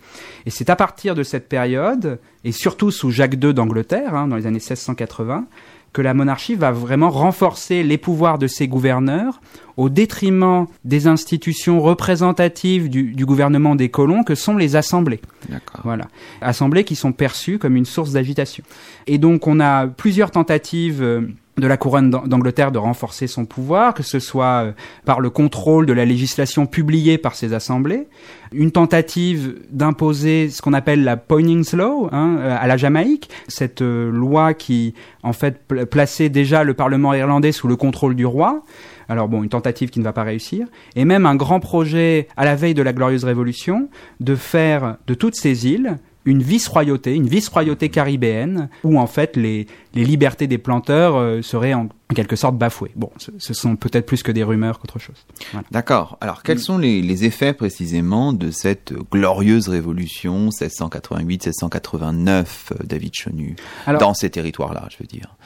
Et c'est à partir de cette période, et surtout sous Jacques II d'Angleterre, hein, dans les années 1680, que la monarchie va vraiment renforcer les pouvoirs de ses gouverneurs au détriment des institutions représentatives du, du gouvernement des colons que sont les assemblées. Voilà. Assemblées qui sont perçues comme une source d'agitation. Et donc on a plusieurs tentatives euh, de la couronne d'Ang- d'Angleterre de renforcer son pouvoir, que ce soit euh, par le contrôle de la législation publiée par ces assemblées, une tentative d'imposer ce qu'on appelle la Poynings Law hein, euh, à la Jamaïque, cette euh, loi qui en fait pla- plaçait déjà le Parlement irlandais sous le contrôle du roi. Alors bon, une tentative qui ne va pas réussir, et même un grand projet à la veille de la glorieuse révolution de faire de toutes ces îles une vice-royauté, une vice-royauté caribéenne, où en fait les, les libertés des planteurs euh, seraient en, quelque sorte bafouées. Bon, ce, ce sont peut-être plus que des rumeurs qu'autre chose. Voilà. D'accord. Alors, quels Mm. sont les, les effets précisément de cette glorieuse révolution 1688-1689, euh, David Chenu, Alors- dans ces territoires-là, je veux dire?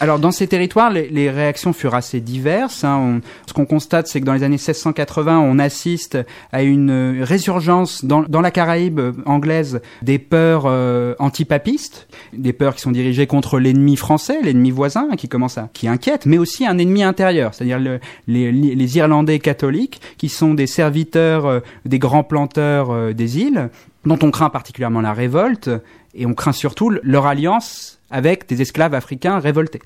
Alors dans ces territoires, les, réactions furent assez diverses. hein. Ce qu'on constate, c'est que dans les années 1680, on assiste à une euh, résurgence dans, la Caraïbe euh, anglaise des peurs euh, antipapistes, des peurs qui sont dirigées contre l'ennemi français, l'ennemi voisin, qui commence à qui inquiète, mais aussi un ennemi intérieur, c'est-à-dire le- les, Irlandais catholiques, qui sont des serviteurs des grands planteurs des îles, dont on craint particulièrement la révolte, et on craint surtout le- leur alliance avec des esclaves africains révoltés.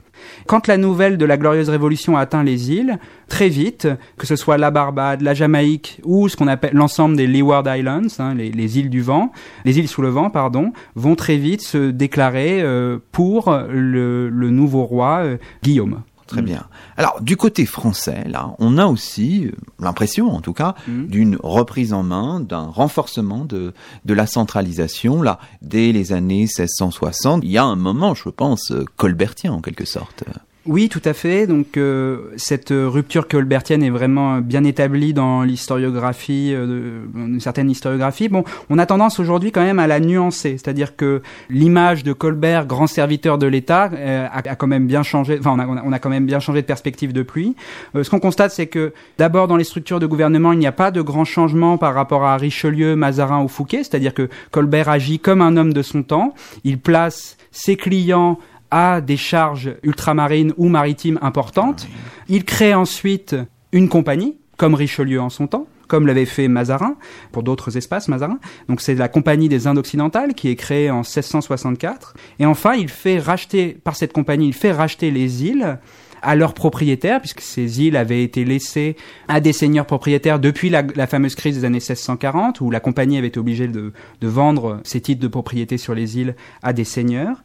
Quand la nouvelle de la glorieuse révolution a atteint les îles, très vite, que ce soit la Barbade, la Jamaïque ou ce qu'on appelle l'ensemble des Leeward Islands, hein, les, les îles du vent, les îles sous le vent, pardon, vont très vite se déclarer euh, pour le, le nouveau roi euh, Guillaume. Très Mm. bien. Alors, du côté français, là, on a aussi euh, l'impression, en tout cas, Mm. d'une reprise en main, d'un renforcement de, de la centralisation. Là, dès les années 1660, il y a un moment, je pense, euh, colbertien, en quelque sorte. Oui, tout à fait. Donc euh, cette euh, rupture colbertienne est vraiment bien établie dans l'historiographie, euh, une certaine historiographie. Bon, on a tendance aujourd'hui quand même à la nuancer, c'est-à-dire que l'image de Colbert, grand serviteur de l'État, euh, a, quand même bien changé. Enfin, on a, on a- quand même bien changé de perspective depuis. Euh, ce qu'on constate, c'est que d'abord dans les structures de gouvernement, il n'y a pas de grands changements par rapport à Richelieu, Mazarin ou Fouquet, c'est-à-dire que Colbert agit comme un homme de son temps. Il place ses clients à des charges ultramarines ou maritimes importantes. Il crée ensuite une compagnie, comme Richelieu en son temps, comme l'avait fait Mazarin, pour d'autres espaces, Mazarin. Donc c'est la Compagnie des Indes occidentales qui est créée en 1664. Et enfin, il fait racheter, par cette compagnie, il fait racheter les îles à leurs propriétaires, puisque ces îles avaient été laissées à des seigneurs propriétaires depuis la, fameuse crise des années 1640, où la compagnie avait été obligée de vendre ses titres de propriété sur les îles à des seigneurs.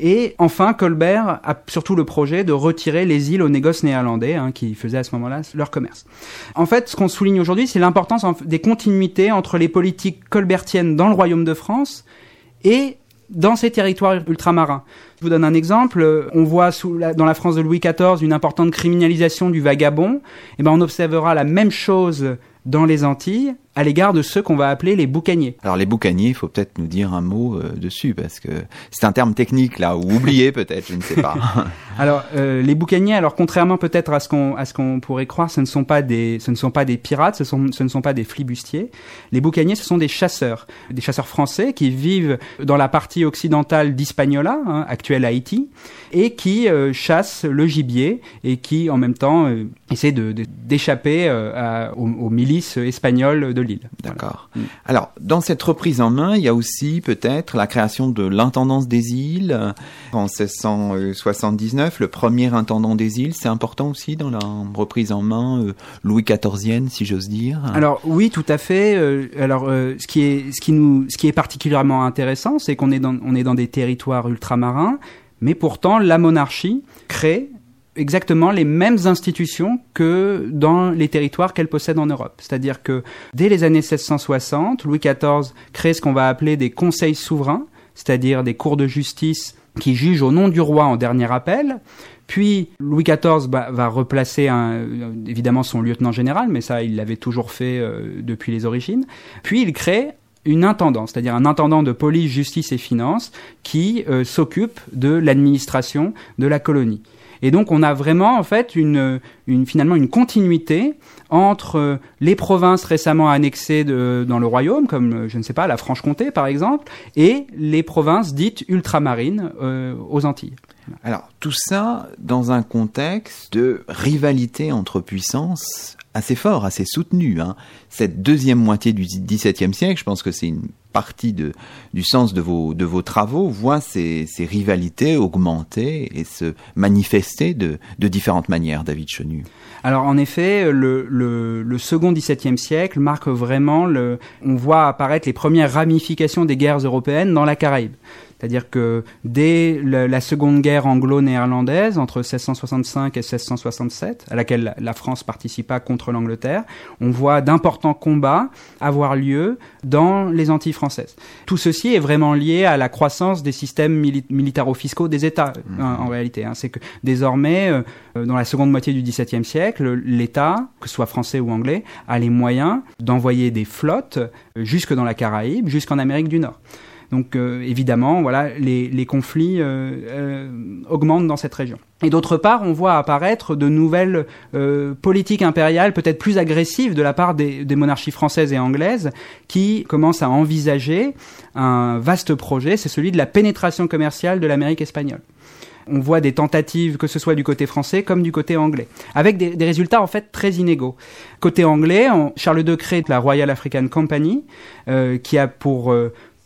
Et enfin, Colbert a surtout le projet de retirer les îles aux négoces néerlandais, hein, qui faisaient à ce moment-là leur commerce. En fait, ce qu'on souligne aujourd'hui, c'est l'importance des continuités entre les politiques colbertiennes dans le Royaume de France et dans ces territoires ultramarins. Je vous donne un exemple. On voit sous la- dans la France de Louis XIV une importante criminalisation du vagabond. Et ben, on observera la même chose dans les Antilles à l'égard de ceux qu'on va appeler les boucaniers. Alors les boucaniers, il faut peut-être nous dire un mot euh, dessus parce que c'est un terme technique là ou oublié peut-être, je ne sais pas. Alors euh, les boucaniers, alors contrairement peut-être à ce qu'on à ce qu'on pourrait croire, ce ne sont pas des ce ne sont pas des pirates, ce sont ce ne sont pas des flibustiers. Les boucaniers, ce sont des chasseurs, des chasseurs français qui vivent dans la partie occidentale d'Hispaniola, hein, actuelle Haïti, et qui euh, chassent le gibier et qui en même temps essaient de d'échapper aux, aux milices espagnoles de D'accord. Alors, dans cette reprise en main, il y a aussi peut-être la création de l'intendance des îles en 1679. Le premier intendant des îles, c'est important aussi dans la reprise en main euh, Louis XIVienne, si j'ose dire. Alors oui, tout à fait. Euh, alors euh, ce qui est ce qui nous ce qui est particulièrement intéressant, c'est qu'on est dans on est dans des territoires ultramarins, mais pourtant la monarchie crée exactement les mêmes institutions que dans les territoires qu'elle possède en Europe. C'est-à-dire que dès les années 1660, Louis XIV crée ce qu'on va appeler des conseils souverains, c'est-à-dire des cours de justice qui jugent au nom du roi en dernier appel. Puis Louis XIV bah, va replacer évidemment son lieutenant général, mais ça il l'avait toujours fait euh, depuis les origines. Puis il crée une intendance, c'est-à-dire un intendant de police, justice et finances qui euh, s'occupe de l'administration de la colonie. Et donc on a vraiment en fait une, une finalement une continuité entre euh, les provinces récemment annexées dans le royaume, comme euh, je ne sais pas la Franche-Comté par exemple, et les provinces dites ultramarines euh, aux Antilles. Alors, tout ça dans un contexte de rivalité entre puissances assez fort, assez soutenu. Hein. Cette deuxième moitié du XVIIe siècle, je pense que c'est une partie du sens de vos, travaux, voit ces, ces rivalités augmenter et se manifester de, de différentes manières, David Chenu. Alors en effet, le, le, le second XVIIe siècle marque vraiment le. On voit apparaître les premières ramifications des guerres européennes dans la Caraïbe. C'est-à-dire que dès la seconde guerre anglo-néerlandaise, entre 1665 et 1667, à laquelle la- France participa contre l'Angleterre, on voit d'importants combats avoir lieu dans les Antilles françaises. Tout ceci est vraiment lié à la croissance des systèmes mili- militaro-fiscaux des États, hein, en réalité. hein. C'est que désormais, euh, euh, dans la seconde moitié du XVIIe siècle, l'État, que ce soit français ou anglais, a les moyens d'envoyer des flottes euh, jusque dans la Caraïbe, jusqu'en Amérique du Nord. Donc euh, évidemment, voilà, les, les conflits euh, euh, augmentent dans cette région. Et d'autre part, on voit apparaître de nouvelles politiques impériales peut-être plus agressives de la part des, des monarchies françaises et anglaises qui commencent à envisager un vaste projet, c'est celui de la pénétration commerciale de l'Amérique espagnole on voit des tentatives, que ce soit du côté français comme du côté anglais, avec des, des résultats en fait très inégaux. Côté anglais, Charles II crée la Royal African Company, euh, qui a pour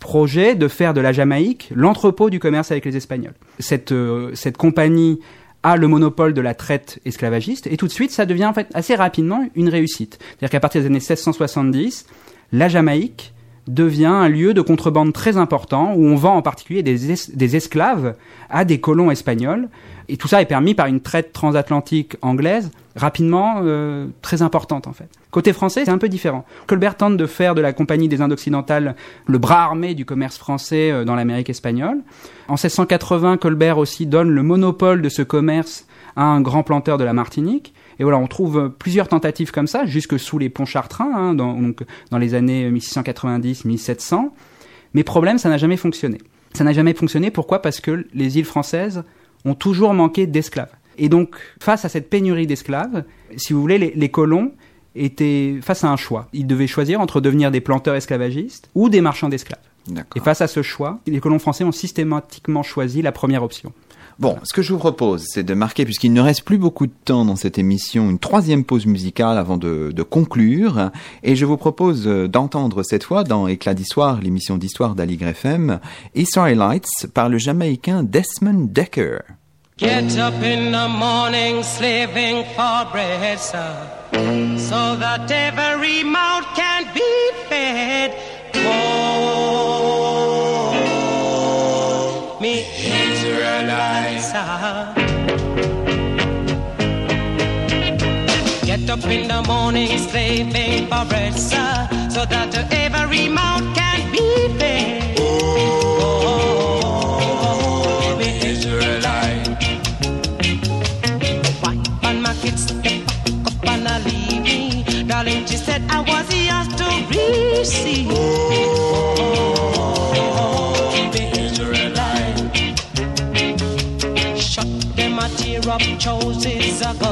projet de faire de la Jamaïque l'entrepôt du commerce avec les Espagnols. Cette, euh, cette compagnie a le monopole de la traite esclavagiste, et tout de suite, ça devient en fait assez rapidement une réussite. C'est-à-dire qu'à partir des années 1670, la Jamaïque devient un lieu de contrebande très important où on vend en particulier des, es- des esclaves à des colons espagnols. Et tout ça est permis par une traite transatlantique anglaise rapidement euh, très importante en fait. Côté français, c'est un peu différent. Colbert tente de faire de la Compagnie des Indes occidentales le bras armé du commerce français euh, dans l'Amérique espagnole. En 1680, Colbert aussi donne le monopole de ce commerce à un grand planteur de la Martinique. Et voilà, on trouve euh, plusieurs tentatives comme ça, jusque sous les ponts chartrains, hein, dans, donc, dans les années 1690-1700. Mais problème, ça n'a jamais fonctionné. Ça n'a jamais fonctionné, pourquoi? Parce que les îles françaises ont toujours manqué d'esclaves. Et donc, face à cette pénurie d'esclaves, si vous voulez, les, les colons étaient face à un choix. Ils devaient choisir entre devenir des planteurs esclavagistes ou des marchands d'esclaves. Et face à ce choix, les colons français ont systématiquement choisi la première option. Bon, ce que je vous propose, c'est de marquer, puisqu'il ne reste plus beaucoup de temps dans cette émission, une troisième pause musicale avant de, conclure. Et je vous propose euh, d'entendre cette fois, dans Éclat d'Histoire, l'émission d'histoire d'Aligre FM, Israelites par le Jamaïcain Desmond Decker. Get up in the morning slaving for bread, sir, so that every mouth can be fed. Me Sir. Get up in the morning slaving for bread, sir, so that every mouth can chose is a God.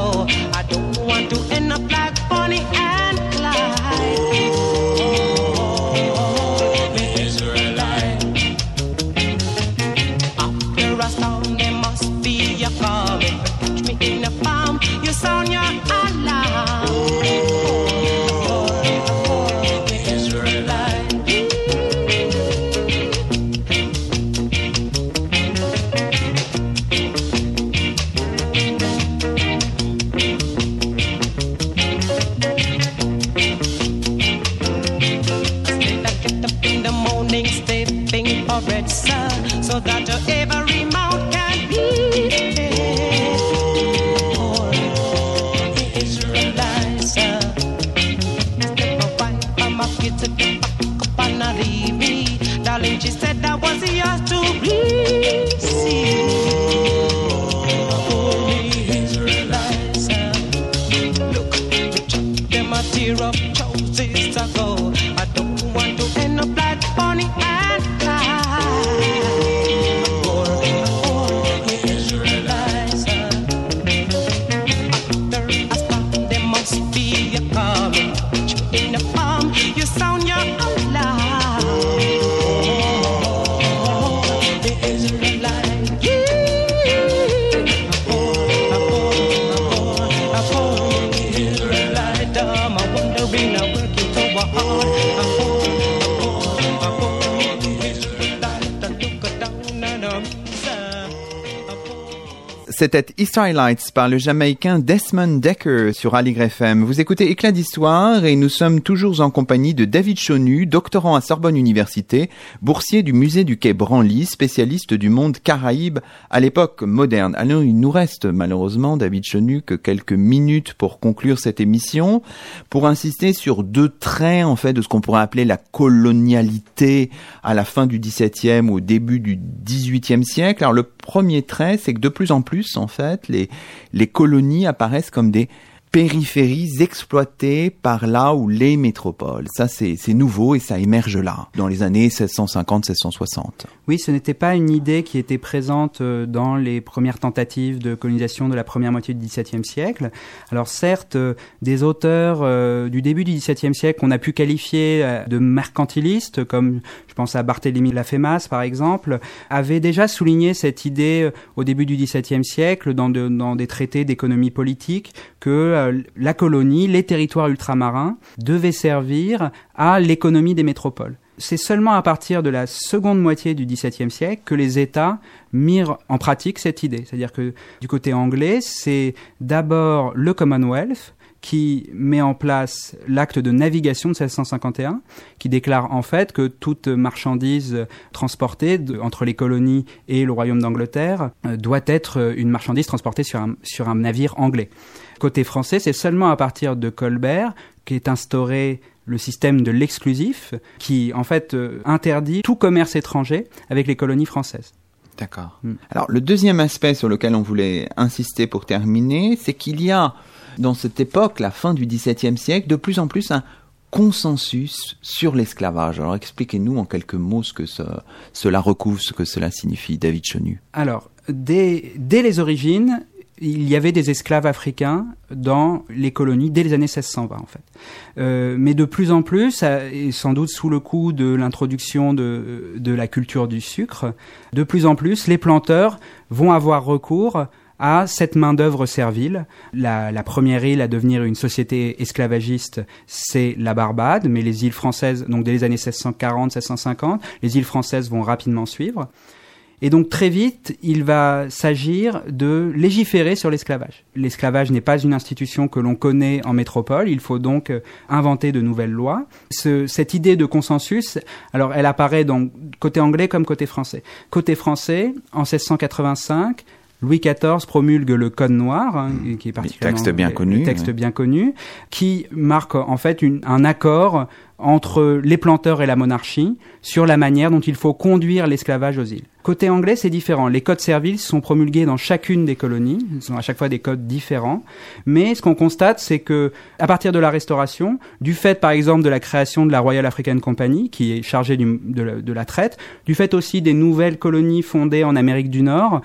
C'était Easter Lights par le Jamaïcain Desmond Decker sur Aligre FM. Vous écoutez Éclat d'Histoire et nous sommes toujours en compagnie de David Chonu, doctorant à Sorbonne Université, boursier du musée du Quai Branly, spécialiste du monde caraïbe à l'époque moderne. Alors il nous reste malheureusement, David Chonu, que quelques minutes pour conclure cette émission, pour insister sur deux traits en fait de ce qu'on pourrait appeler la colonialité à la fin du XVIIe au début du XVIIIe siècle. Alors le premier trait, c'est que de plus en plus, en fait, les, les colonies apparaissent comme des périphéries exploitées par là ou les métropoles. Ça, c'est nouveau et ça émerge là, dans les années 1650-1660. Oui, ce n'était pas une idée qui était présente euh, dans les premières tentatives de colonisation de la première moitié du XVIIe siècle. Alors certes, euh, des auteurs euh, du début du XVIIe siècle qu'on a pu qualifier de mercantilistes, comme je pense à Barthélemy Lafémas par exemple, avaient déjà souligné cette idée euh, au début du XVIIe siècle dans des traités d'économie politique que euh, la colonie, les territoires ultramarins devaient servir à l'économie des métropoles. C'est seulement à partir de la seconde moitié du XVIIe siècle que les États mirent en pratique cette idée. C'est-à-dire que du côté anglais, c'est d'abord le Commonwealth qui met en place l'acte de navigation de 1651, qui déclare en fait que toute marchandise transportée de- entre les colonies et le royaume d'Angleterre euh, doit être euh, une marchandise transportée sur un, sur un navire anglais. Côté français, c'est seulement à partir de Colbert qu'est instauré le système de l'exclusif, qui en fait euh, interdit tout commerce étranger avec les colonies françaises. D'accord. Mm. Alors, le deuxième aspect sur lequel on voulait insister pour terminer, c'est qu'il y a, dans cette époque, la fin du XVIIe siècle, de plus en plus un consensus sur l'esclavage. Alors, expliquez-nous en quelques mots ce que ce- cela recouvre, ce que cela signifie, David Chenu. Alors, dès, les origines, il y avait des esclaves africains dans les colonies dès les années 1620 en fait. Euh, mais de plus en plus, et sans doute sous le coup de l'introduction de la culture du sucre, de plus en plus, les planteurs vont avoir recours à cette main-d'œuvre servile. La, première île à devenir une société esclavagiste, c'est la Barbade, mais les îles françaises, donc dès les années 1640-1650, les îles françaises vont rapidement suivre. Et donc très vite, il va s'agir de légiférer sur l'esclavage. L'esclavage n'est pas une institution que l'on connaît en métropole, il faut donc euh, inventer de nouvelles lois. Ce- cette idée de consensus, alors elle apparaît donc côté anglais comme côté français. Côté français, en 1685, Louis XIV promulgue le Code noir, hein, qui est particulièrement texte bien connu, texte ouais. bien connu, qui marque en fait une- un accord entre les planteurs et la monarchie sur la manière dont il faut conduire l'esclavage aux îles. Côté anglais, c'est différent. Les codes serviles sont promulgués dans chacune des colonies. Ce sont à chaque fois des codes différents. Mais ce qu'on constate, c'est que, à partir de la Restauration, du fait, par exemple, de la création de la Royal African Company, qui est chargée du- de, la, de la traite, du fait aussi des nouvelles colonies fondées en Amérique du Nord,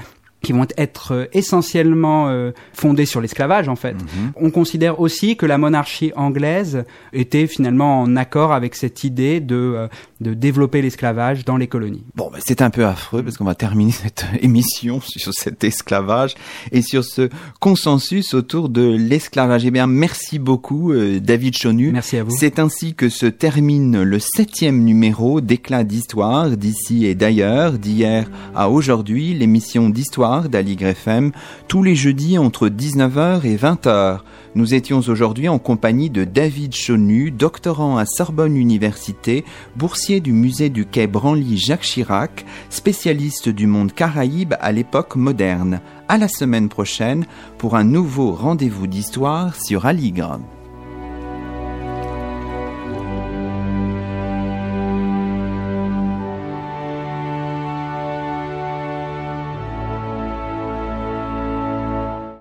qui vont être euh, essentiellement euh, fondées sur l'esclavage en fait. Mhm. On considère aussi que la monarchie anglaise était finalement en accord avec cette idée de, euh, de développer l'esclavage dans les colonies. Bon, bah, c'est un peu affreux parce qu'on va terminer cette émission sur cet esclavage et sur ce consensus autour de l'esclavage. Eh bien, merci beaucoup, euh, David Chonu. Merci à vous. C'est ainsi que se termine le septième numéro d'Éclat d'Histoire d'ici et d'ailleurs, d'hier à aujourd'hui, l'émission d'Histoire d'Aligre FM, tous les jeudis entre 19h et 20h. Nous étions aujourd'hui en compagnie de David Chonu, doctorant à Sorbonne Université, boursier du musée du Quai Branly Jacques Chirac, spécialiste du monde caraïbe à l'époque moderne. À la semaine prochaine pour un nouveau rendez-vous d'histoire sur Aligre.